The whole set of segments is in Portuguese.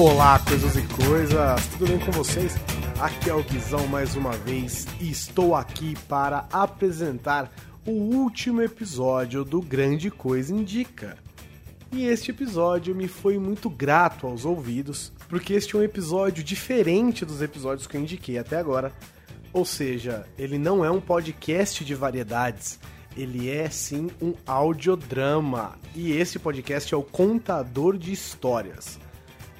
Olá, coisas e coisas, tudo bem com vocês? Aqui é o Guizão mais uma vez e estou aqui para apresentar o último episódio do Grande Coisa Indica. E este episódio me foi muito grato aos ouvidos, porque este é um episódio diferente dos episódios que eu indiquei até agora. Ou seja, ele não é um podcast de variedades, ele é sim um audiodrama. E esse podcast é o Contador de Histórias.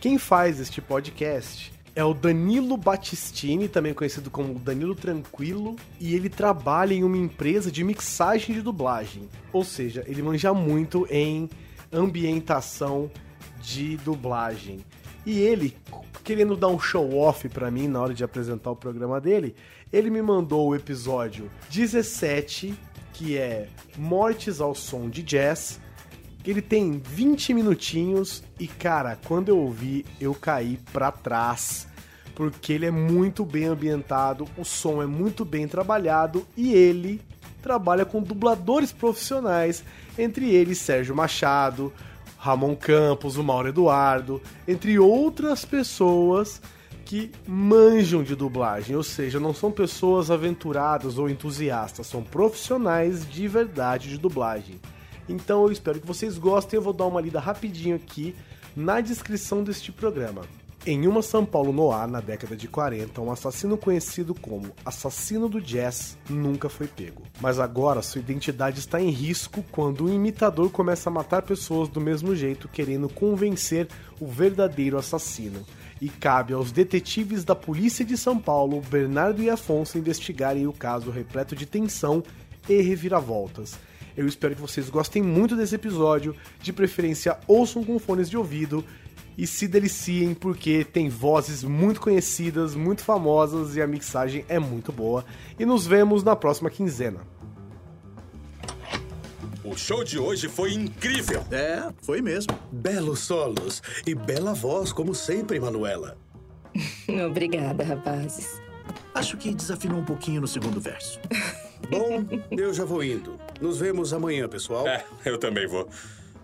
Quem faz este podcast é o Danilo Battistini, também conhecido como Danilo Tranquilo, e ele trabalha em uma empresa de mixagem de dublagem. Ou seja, ele manja muito em ambientação de dublagem. E ele, querendo dar um show off para mim na hora de apresentar o programa dele, ele me mandou o episódio 17, que é Mortes ao som de jazz. Ele tem 20 minutinhos e cara, quando eu ouvi, eu caí para trás, porque ele é muito bem ambientado, o som é muito bem trabalhado e ele trabalha com dubladores profissionais, entre eles Sérgio Machado, Ramon Campos, o Mauro Eduardo, entre outras pessoas que manjam de dublagem, ou seja, não são pessoas aventuradas ou entusiastas, são profissionais de verdade de dublagem. Então eu espero que vocês gostem. Eu vou dar uma lida rapidinho aqui na descrição deste programa. Em uma São Paulo no ar, na década de 40, um assassino conhecido como Assassino do Jazz nunca foi pego. Mas agora sua identidade está em risco quando um imitador começa a matar pessoas do mesmo jeito, querendo convencer o verdadeiro assassino. E cabe aos detetives da Polícia de São Paulo, Bernardo e Afonso, investigarem o caso repleto de tensão e reviravoltas. Eu espero que vocês gostem muito desse episódio. De preferência, ouçam com fones de ouvido e se deliciem porque tem vozes muito conhecidas, muito famosas e a mixagem é muito boa. E nos vemos na próxima quinzena. O show de hoje foi incrível. É, foi mesmo. Belos solos e bela voz, como sempre, Manuela. Obrigada, rapazes. Acho que desafinou um pouquinho no segundo verso. Bom, eu já vou indo. Nos vemos amanhã, pessoal. É, eu também vou.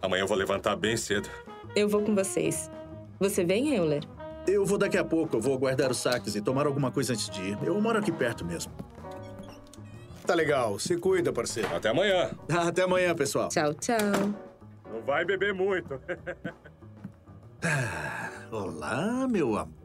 Amanhã eu vou levantar bem cedo. Eu vou com vocês. Você vem, Euler? Eu vou daqui a pouco. Eu vou guardar os saques e tomar alguma coisa antes de ir. Eu moro aqui perto mesmo. Tá legal. Se cuida, parceiro. Até amanhã. Até amanhã, pessoal. Tchau, tchau. Não vai beber muito. Olá, meu amor.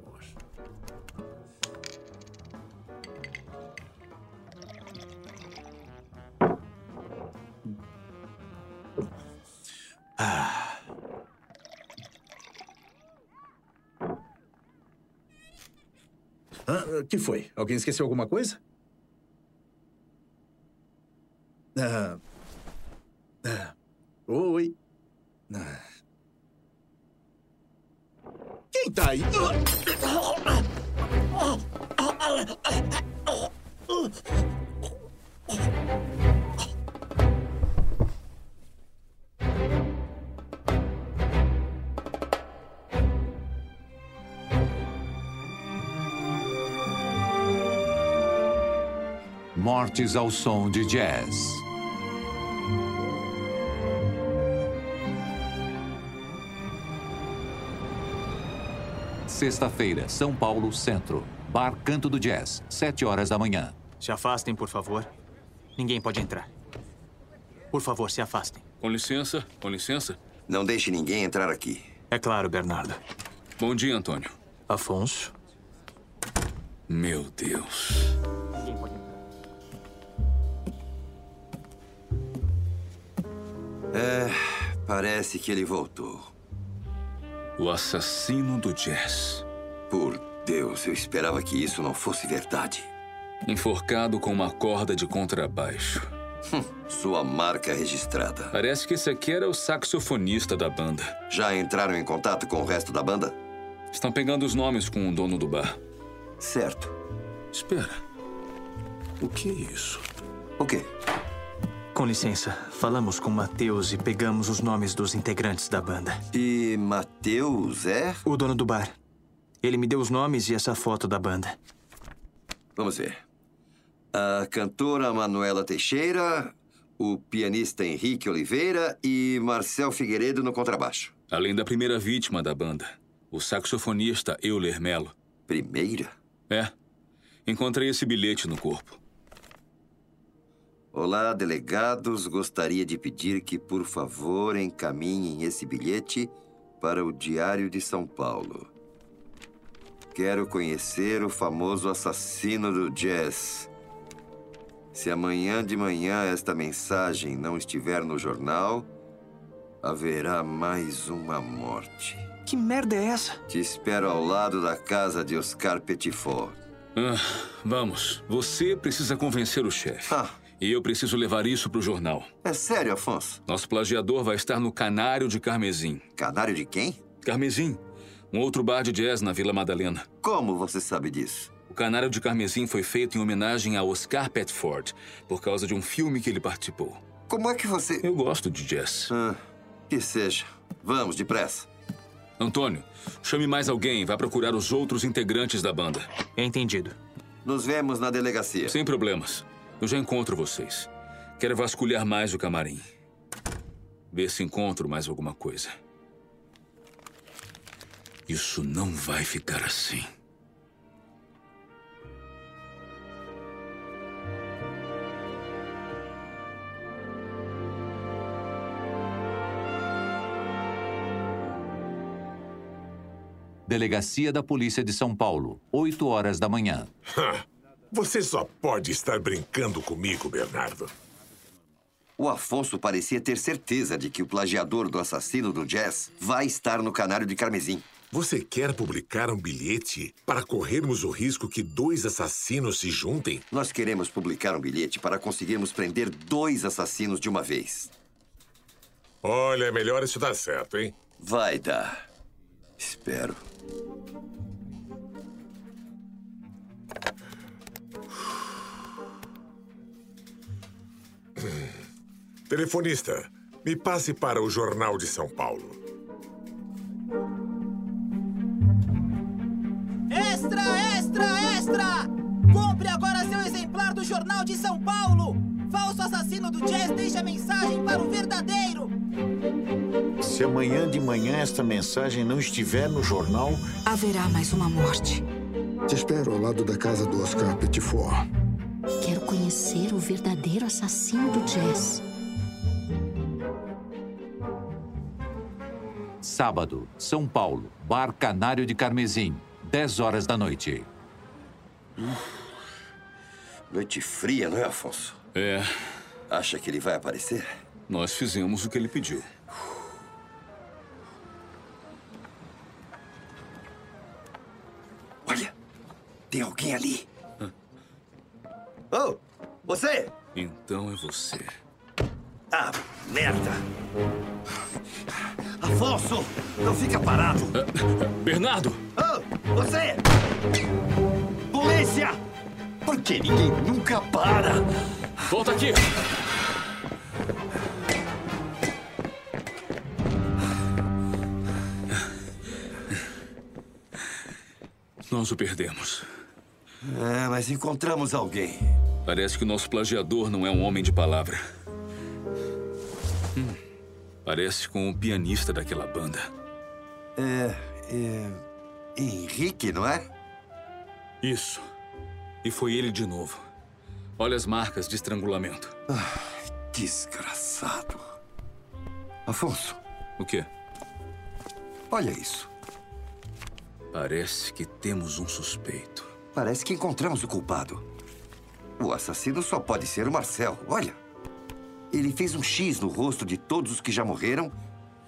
Que foi? Alguém esqueceu alguma coisa? Mortes ao som de jazz. Sexta-feira, São Paulo, Centro. Bar Canto do Jazz, sete horas da manhã. Se afastem, por favor. Ninguém pode entrar. Por favor, se afastem. Com licença, com licença. Não deixe ninguém entrar aqui. É claro, Bernardo. Bom dia, Antônio. Afonso. Meu Deus. É, parece que ele voltou. O assassino do jazz. Por Deus, eu esperava que isso não fosse verdade. Enforcado com uma corda de contrabaixo. Sua marca registrada. Parece que esse aqui era o saxofonista da banda. Já entraram em contato com o resto da banda? Estão pegando os nomes com o dono do bar. Certo. Espera. O que é isso? O quê? Com licença, falamos com Matheus e pegamos os nomes dos integrantes da banda. E Matheus é? O dono do bar. Ele me deu os nomes e essa foto da banda. Vamos ver. A cantora Manuela Teixeira, o pianista Henrique Oliveira e Marcel Figueiredo no contrabaixo. Além da primeira vítima da banda. O saxofonista Euler Mello. Primeira? É. Encontrei esse bilhete no corpo. Olá, delegados. Gostaria de pedir que, por favor, encaminhem esse bilhete para o Diário de São Paulo. Quero conhecer o famoso assassino do jazz. Se amanhã de manhã esta mensagem não estiver no jornal, haverá mais uma morte. Que merda é essa? Te espero ao lado da casa de Oscar Petitfort. Ah, vamos. Você precisa convencer o chefe. Ah. E eu preciso levar isso pro jornal. É sério, Afonso? Nosso plagiador vai estar no Canário de Carmesim. Canário de quem? Carmesim. Um outro bar de jazz na Vila Madalena. Como você sabe disso? O Canário de Carmesim foi feito em homenagem a Oscar Petford, por causa de um filme que ele participou. Como é que você. Eu gosto de jazz. Ah, que seja. Vamos, depressa. Antônio, chame mais alguém. Vá procurar os outros integrantes da banda. Entendido. Nos vemos na delegacia. Sem problemas. Eu já encontro vocês. Quero vasculhar mais o camarim. Ver se encontro mais alguma coisa. Isso não vai ficar assim. Delegacia da Polícia de São Paulo, 8 horas da manhã. Você só pode estar brincando comigo, Bernardo. O Afonso parecia ter certeza de que o plagiador do assassino do jazz vai estar no canário de Carmesim. Você quer publicar um bilhete para corrermos o risco que dois assassinos se juntem? Nós queremos publicar um bilhete para conseguirmos prender dois assassinos de uma vez. Olha, é melhor isso dar certo, hein? Vai dar. Espero. Telefonista, me passe para o Jornal de São Paulo. Extra, extra, extra! Compre agora seu exemplar do Jornal de São Paulo! Falso assassino do jazz deixa mensagem para o verdadeiro! Se amanhã de manhã esta mensagem não estiver no jornal, haverá mais uma morte. Te espero ao lado da casa do Oscar Petitfort. Quero conhecer o verdadeiro assassino do jazz. Sábado, São Paulo, Bar Canário de Carmesim, 10 horas da noite. Noite fria, não é, Afonso? É. Acha que ele vai aparecer? Nós fizemos o que ele pediu. Olha, tem alguém ali. Oh, você! Então é você. Ah, merda! Afonso, não fica parado! Bernardo! Oh, você! Polícia! Porque ninguém nunca para! Volta aqui! Nós o perdemos. É, mas encontramos alguém. Parece que o nosso plagiador não é um homem de palavra. Hum, parece com o pianista daquela banda. É, é. Henrique, não é? Isso. E foi ele de novo. Olha as marcas de estrangulamento. Ah, desgraçado. Afonso. O quê? Olha isso. Parece que temos um suspeito. Parece que encontramos o culpado. O assassino só pode ser o Marcel. Olha. Ele fez um X no rosto de todos os que já morreram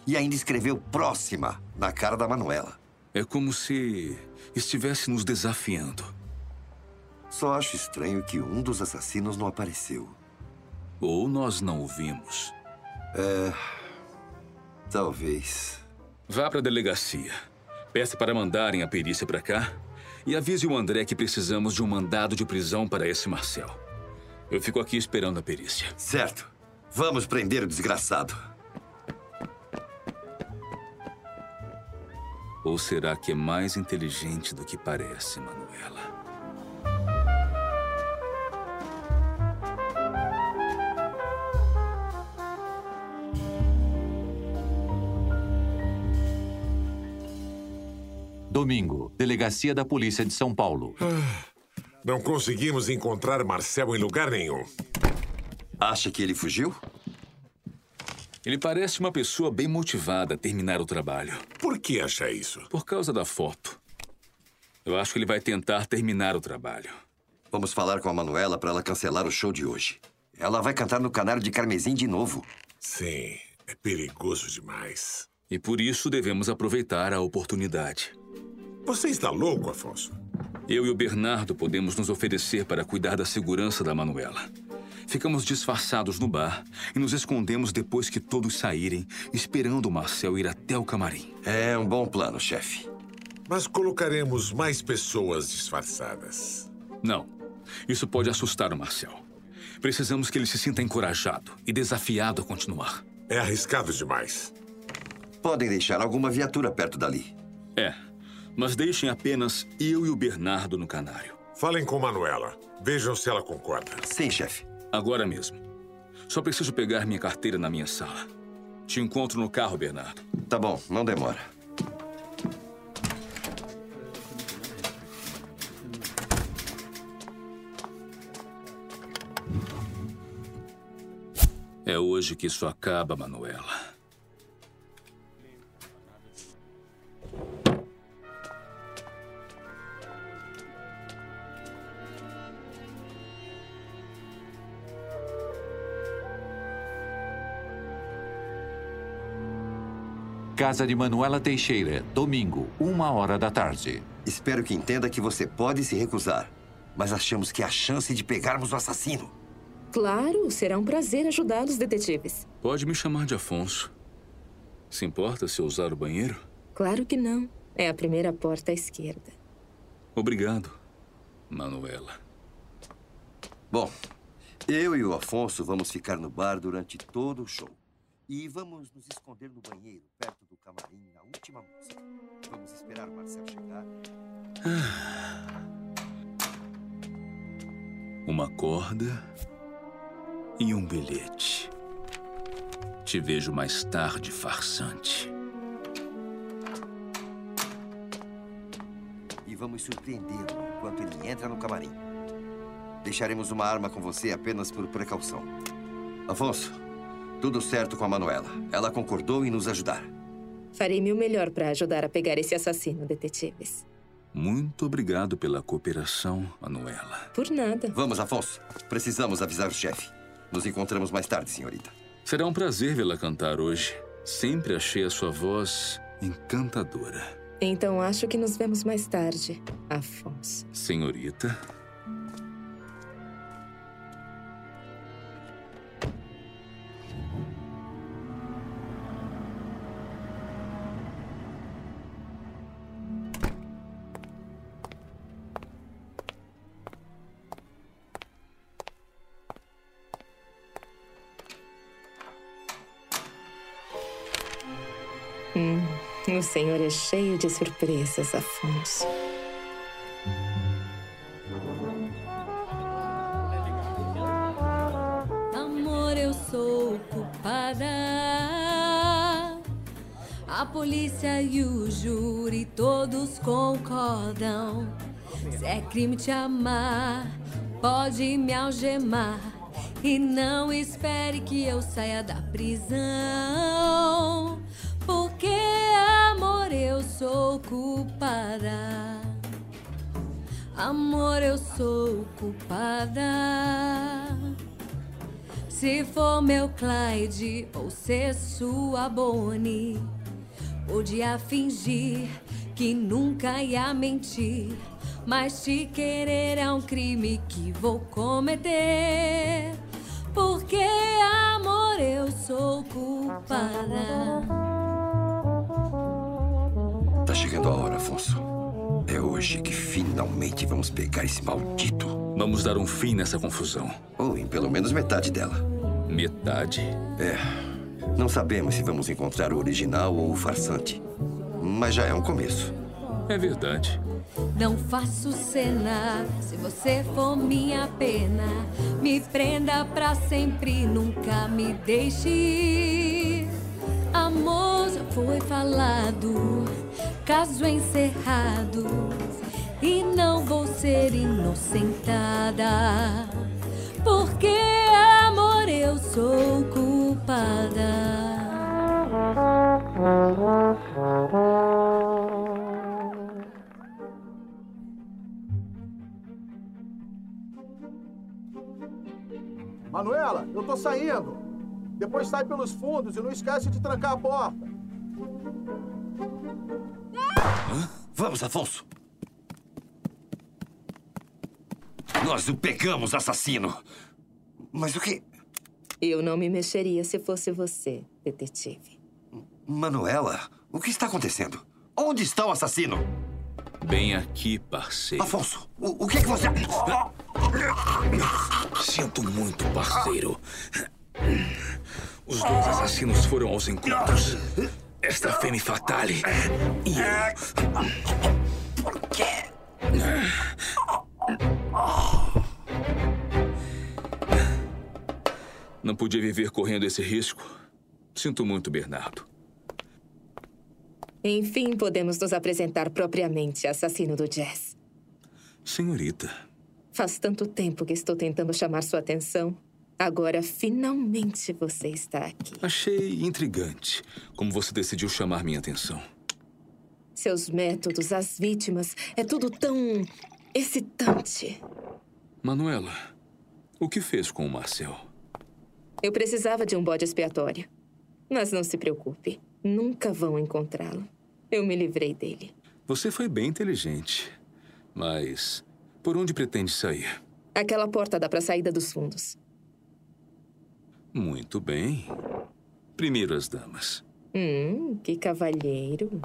e ainda escreveu próxima na cara da Manuela. É como se estivesse nos desafiando. Só acho estranho que um dos assassinos não apareceu. Ou nós não o vimos. É. Talvez. Vá para a delegacia. Peça para mandarem a perícia para cá e avise o André que precisamos de um mandado de prisão para esse Marcel. Eu fico aqui esperando a perícia. Certo. Vamos prender o desgraçado. Ou será que é mais inteligente do que parece, Manuela? Domingo, Delegacia da Polícia de São Paulo. Não conseguimos encontrar Marcel em lugar nenhum. Acha que ele fugiu? Ele parece uma pessoa bem motivada a terminar o trabalho. Por que acha isso? Por causa da foto. Eu acho que ele vai tentar terminar o trabalho. Vamos falar com a Manuela para ela cancelar o show de hoje. Ela vai cantar no Canário de Carmesim de novo. Sim, é perigoso demais. E por isso devemos aproveitar a oportunidade. Você está louco, Afonso? Eu e o Bernardo podemos nos oferecer para cuidar da segurança da Manuela. Ficamos disfarçados no bar e nos escondemos depois que todos saírem, esperando o Marcel ir até o camarim. É um bom plano, chefe. Mas colocaremos mais pessoas disfarçadas. Não. Isso pode assustar o Marcel. Precisamos que ele se sinta encorajado e desafiado a continuar. É arriscado demais. Podem deixar alguma viatura perto dali. É, mas deixem apenas eu e o Bernardo no canário. Falem com Manuela. Vejam se ela concorda. Sim, chefe. Agora mesmo. Só preciso pegar minha carteira na minha sala. Te encontro no carro, Bernardo. Tá bom, não demora. É hoje que isso acaba, Manuela. Casa de Manuela Teixeira, domingo, uma hora da tarde. Espero que entenda que você pode se recusar. Mas achamos que há chance de pegarmos o assassino. Claro, será um prazer ajudá-los, detetives. Pode me chamar de Afonso. Se importa se eu usar o banheiro? Claro que não. É a primeira porta à esquerda. Obrigado, Manuela. Bom, eu e o Afonso vamos ficar no bar durante todo o show. E vamos nos esconder no banheiro, perto do camarim, na última música. Vamos esperar o Marcel chegar. Uma corda e um bilhete. Te vejo mais tarde, farsante. E vamos surpreendê-lo enquanto ele entra no camarim. Deixaremos uma arma com você apenas por precaução. Afonso, tudo certo com a Manuela. Ela concordou em nos ajudar. Farei meu melhor para ajudar a pegar esse assassino, detetives. Muito obrigado pela cooperação, Manuela. Por nada. Vamos, Afonso. Precisamos avisar o chefe. Nos encontramos mais tarde, senhorita. Será um prazer vê-la cantar hoje. Sempre achei a sua voz encantadora. Então acho que nos vemos mais tarde, Afonso. Senhorita. Hum, o senhor é cheio de surpresas, Afonso. Amor, eu sou culpada. A polícia e o júri todos concordam. Se é crime te amar, pode me algemar. E não espere que eu saia da prisão. Culpada. Se for meu Clyde ou ser sua Bonnie, podia fingir que nunca ia mentir. Mas te querer é um crime que vou cometer. Porque, amor, eu sou culpada. Tá chegando a hora, Afonso. É hoje que finalmente vamos pegar esse maldito. Vamos dar um fim nessa confusão. Ou em pelo menos metade dela. Metade? É. Não sabemos se vamos encontrar o original ou o farsante. Mas já é um começo. É verdade. Não faço cena se você for minha pena. Me prenda pra sempre, nunca me deixe ir. amor já foi falado, caso encerrado, e não vou ser inocentada, porque amor eu sou culpada. Manuela, eu tô saindo. Depois sai pelos fundos e não esquece de trancar a porta. Vamos, Afonso. Nós o pegamos, assassino. Mas o que. Eu não me mexeria se fosse você, detetive. Manuela, o que está acontecendo? Onde está o assassino? Bem aqui, parceiro. Afonso, o, o que é que você. Sinto muito, parceiro. Os dois assassinos foram aos encontros. Esta Femme Fatale e eu. Por quê? Não podia viver correndo esse risco. Sinto muito, Bernardo. Enfim, podemos nos apresentar propriamente, assassino do jazz. Senhorita, Faz tanto tempo que estou tentando chamar sua atenção. Agora, finalmente, você está aqui. achei intrigante como você decidiu chamar minha atenção. Seus métodos, as vítimas, é tudo tão excitante. Manuela, o que fez com o Marcel? Eu precisava de um bode expiatório. Mas não se preocupe, nunca vão encontrá-lo. Eu me livrei dele. Você foi bem inteligente. Mas por onde pretende sair? Aquela porta dá para a saída dos fundos. Muito bem. Primeiro as damas. Hum, que cavalheiro.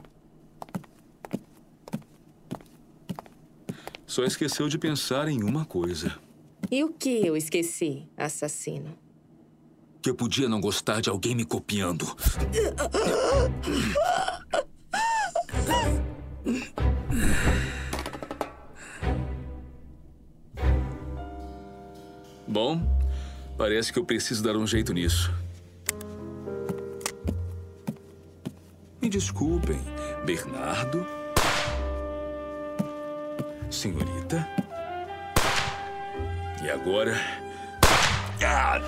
Só esqueceu de pensar em uma coisa: E o que eu esqueci, assassino? que eu podia não gostar de alguém me copiando. Bom, parece que eu preciso dar um jeito nisso. Me desculpem, Bernardo. Senhorita. E agora. Ah!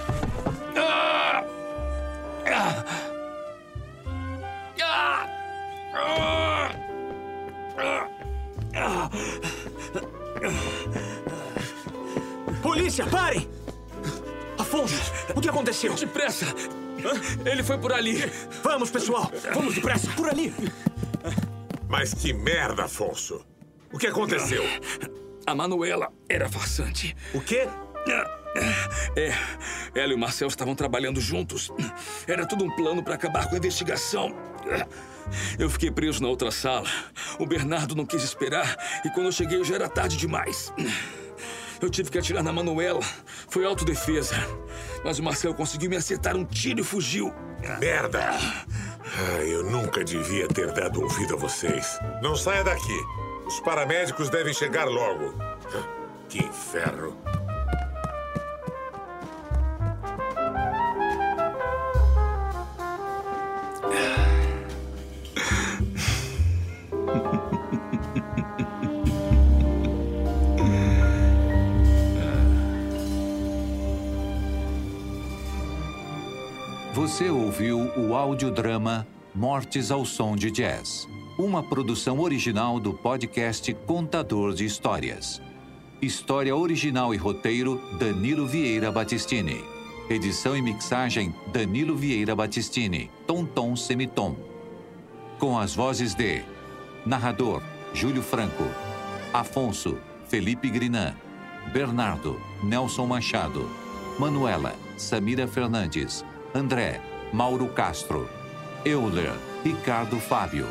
Ah! Ah! Ah! Ah! Ah! Polícia, parem! Afonso, o que aconteceu? Depressa! Ele foi por ali. Vamos, pessoal! Vamos depressa! Por ali! Mas que merda, Afonso! O que aconteceu? A Manuela era farsante. O quê? É, ela e o Marcel estavam trabalhando juntos. Era tudo um plano para acabar com a investigação. Eu fiquei preso na outra sala. O Bernardo não quis esperar e quando eu cheguei já era tarde demais. Eu tive que atirar na Manuela. Foi autodefesa. Mas o Marcel conseguiu me acertar um tiro e fugiu. Merda! Ah, eu nunca devia ter dado ouvido a vocês. Não saia daqui. Os paramédicos devem chegar logo. Que inferno. Você ouviu o audiodrama Mortes ao Som de Jazz, uma produção original do podcast Contador de Histórias. História original e roteiro Danilo Vieira Battistini. Edição e mixagem Danilo Vieira Battistini, Tom Semitom. Com as vozes de Narrador Júlio Franco, Afonso Felipe Grinan, Bernardo Nelson Machado, Manuela Samira Fernandes, André Mauro Castro, Euler Ricardo Fábio,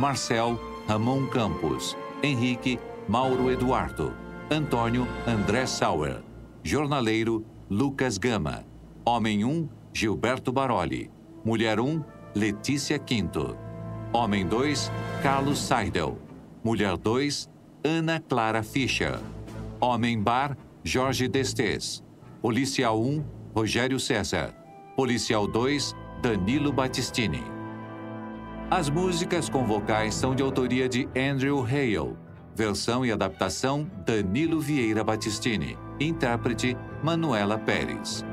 Marcel Ramon Campos, Henrique Mauro Eduardo, Antônio André Sauer, Jornaleiro Lucas Gama, Homem 1 Gilberto Baroli, Mulher 1 Letícia Quinto, Homem 2 Carlos Seidel, Mulher 2 Ana Clara Fischer, Homem Bar Jorge Destes, Policial 1 Rogério César, Policial 2 Danilo Battistini, As músicas com vocais são de autoria de Andrew Hale. Versão e adaptação Danilo Vieira Battistini. Intérprete Manuela Pérez.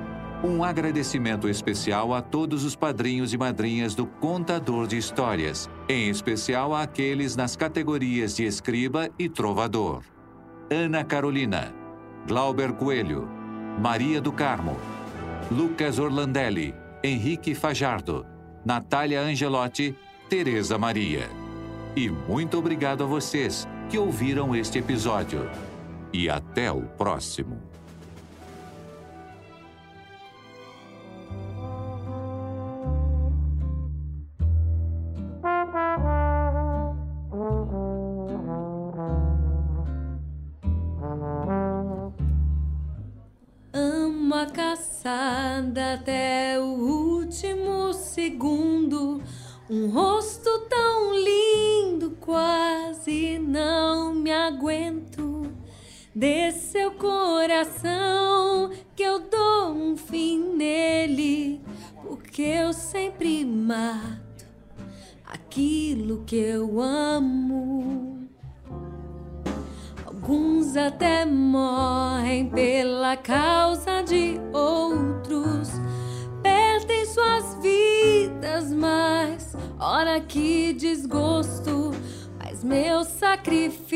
Um agradecimento especial a todos os padrinhos e madrinhas do Contador de Histórias, em especial àqueles nas categorias de escriba e trovador. Ana Carolina, Glauber Coelho, Maria do Carmo, Lucas Orlandelli, Henrique Fajardo, Natália Angelotti, Tereza Maria. E muito obrigado a vocês que ouviram este episódio. E até o próximo. Pela causa de outros. Perdem suas vidas, mas ora que desgosto. Mas meu sacrifício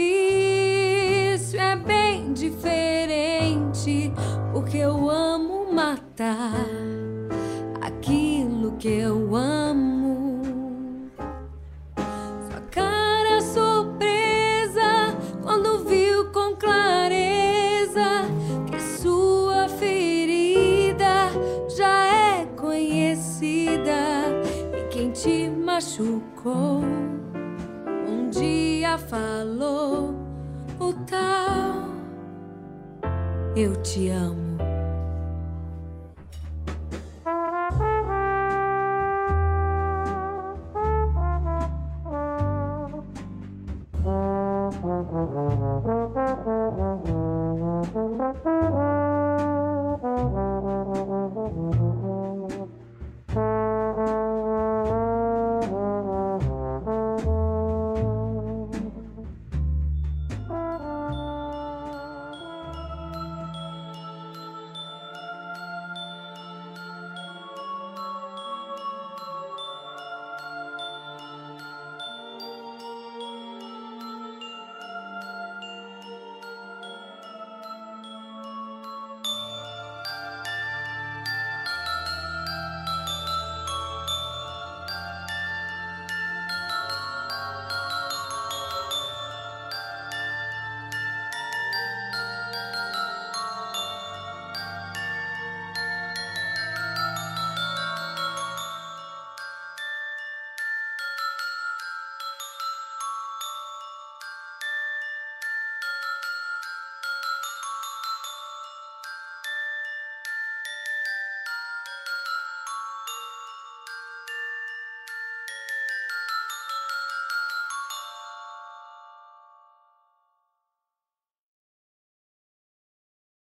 é bem diferente, porque eu amo matar machucou um dia falou o tal eu te amo.